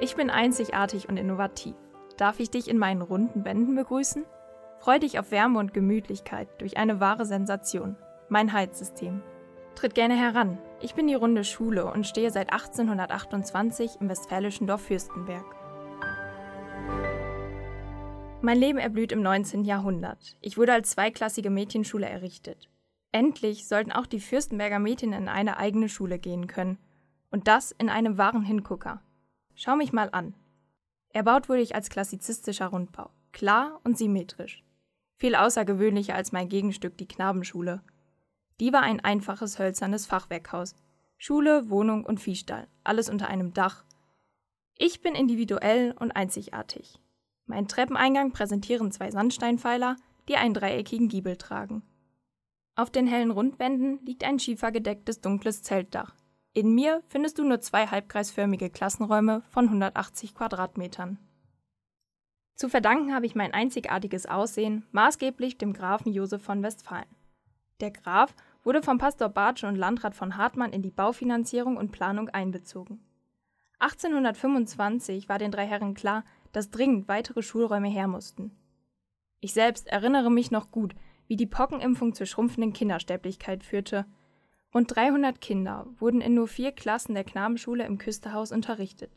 Ich bin einzigartig und innovativ. Darf ich dich in meinen runden Wänden begrüßen? Freu dich auf Wärme und Gemütlichkeit durch eine wahre Sensation. Mein Heizsystem. Tritt gerne heran. Ich bin die runde Schule und stehe seit 1828 im westfälischen Dorf Fürstenberg. Mein Leben erblüht im 19. Jahrhundert. Ich wurde als zweiklassige Mädchenschule errichtet. Endlich sollten auch die Fürstenberger Mädchen in eine eigene Schule gehen können. Und das in einem wahren Hingucker. Schau mich mal an. Erbaut wurde ich als klassizistischer Rundbau. Klar und symmetrisch. Viel außergewöhnlicher als mein Gegenstück, die Knabenschule. Die war ein einfaches hölzernes Fachwerkhaus. Schule, Wohnung und Viehstall, alles unter einem Dach. Ich bin individuell und einzigartig. Mein Treppeneingang präsentieren zwei Sandsteinpfeiler, die einen dreieckigen Giebel tragen. Auf den hellen Rundwänden liegt ein schiefergedecktes dunkles Zeltdach. In mir findest du nur zwei halbkreisförmige Klassenräume von 180 Quadratmetern. Zu verdanken habe ich mein einzigartiges Aussehen maßgeblich dem Grafen Josef von Westfalen. Der Graf wurde vom Pastor Bartsche und Landrat von Hartmann in die Baufinanzierung und Planung einbezogen. 1825 war den drei Herren klar, dass dringend weitere Schulräume her mussten. Ich selbst erinnere mich noch gut, wie die Pockenimpfung zur schrumpfenden Kindersterblichkeit führte. Rund 300 Kinder wurden in nur vier Klassen der Knabenschule im Küsterhaus unterrichtet.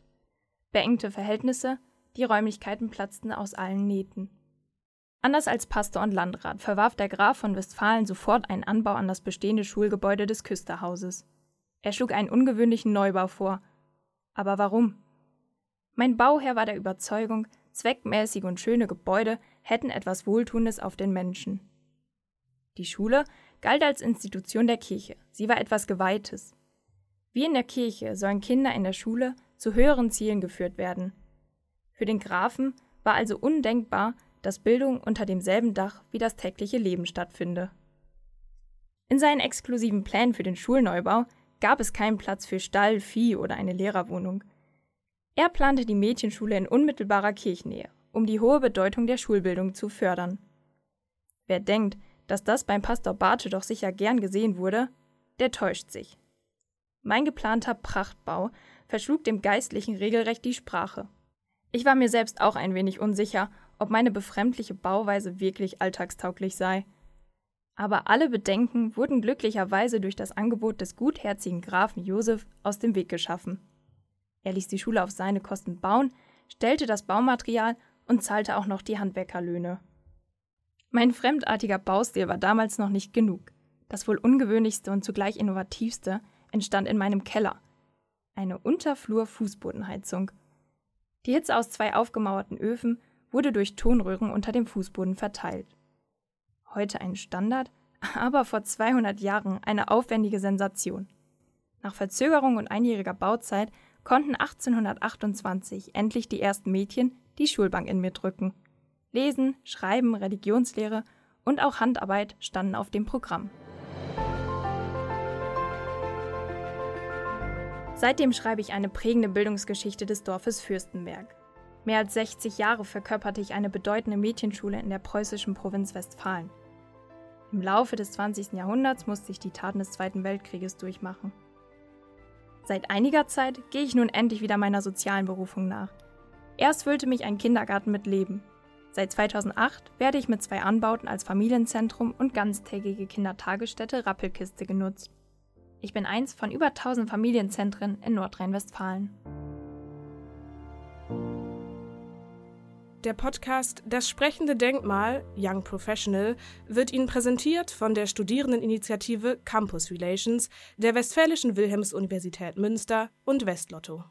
Beengte Verhältnisse, die Räumlichkeiten platzten aus allen Nähten. Anders als Pastor und Landrat verwarf der Graf von Westfalen sofort einen Anbau an das bestehende Schulgebäude des Küsterhauses. Er schlug einen ungewöhnlichen Neubau vor. Aber warum? Mein Bauherr war der Überzeugung, zweckmäßige und schöne Gebäude hätten etwas Wohltuendes auf den Menschen. Die Schule galt als Institution der Kirche, sie war etwas Geweihtes. Wie in der Kirche sollen Kinder in der Schule zu höheren Zielen geführt werden. Für den Grafen war also undenkbar, dass Bildung unter demselben Dach wie das tägliche Leben stattfinde. In seinen exklusiven Plänen für den Schulneubau gab es keinen Platz für Stall, Vieh oder eine Lehrerwohnung. Er plante die Mädchenschule in unmittelbarer Kirchnähe, um die hohe Bedeutung der Schulbildung zu fördern. Wer denkt, dass das beim Pastor Barthe doch sicher gern gesehen wurde, der täuscht sich. Mein geplanter Prachtbau verschlug dem Geistlichen regelrecht die Sprache. Ich war mir selbst auch ein wenig unsicher, ob meine befremdliche Bauweise wirklich alltagstauglich sei. Aber alle Bedenken wurden glücklicherweise durch das Angebot des gutherzigen Grafen Josef aus dem Weg geschaffen. Er ließ die Schule auf seine Kosten bauen, stellte das Baumaterial und zahlte auch noch die Handwerkerlöhne. Mein fremdartiger Baustil war damals noch nicht genug. Das wohl ungewöhnlichste und zugleich innovativste entstand in meinem Keller. Eine Unterflur-Fußbodenheizung. Die Hitze aus zwei aufgemauerten Öfen wurde durch Tonröhren unter dem Fußboden verteilt. Heute ein Standard, aber vor 200 Jahren eine aufwendige Sensation. Nach Verzögerung und einjähriger Bauzeit konnten 1828 endlich die ersten Mädchen die Schulbank in mir drücken. Lesen, Schreiben, Religionslehre und auch Handarbeit standen auf dem Programm. Seitdem schreibe ich eine prägende Bildungsgeschichte des Dorfes Fürstenberg. Mehr als 60 Jahre verkörperte ich eine bedeutende Mädchenschule in der preußischen Provinz Westfalen. Im Laufe des 20. Jahrhunderts musste ich die Taten des Zweiten Weltkrieges durchmachen. Seit einiger Zeit gehe ich nun endlich wieder meiner sozialen Berufung nach. Erst füllte mich ein Kindergarten mit Leben. Seit 2008 werde ich mit zwei Anbauten als Familienzentrum und ganztägige Kindertagesstätte Rappelkiste genutzt. Ich bin eins von über 1000 Familienzentren in Nordrhein-Westfalen. Der Podcast Das sprechende Denkmal Young Professional wird Ihnen präsentiert von der Studierendeninitiative Campus Relations der Westfälischen Wilhelms-Universität Münster und Westlotto.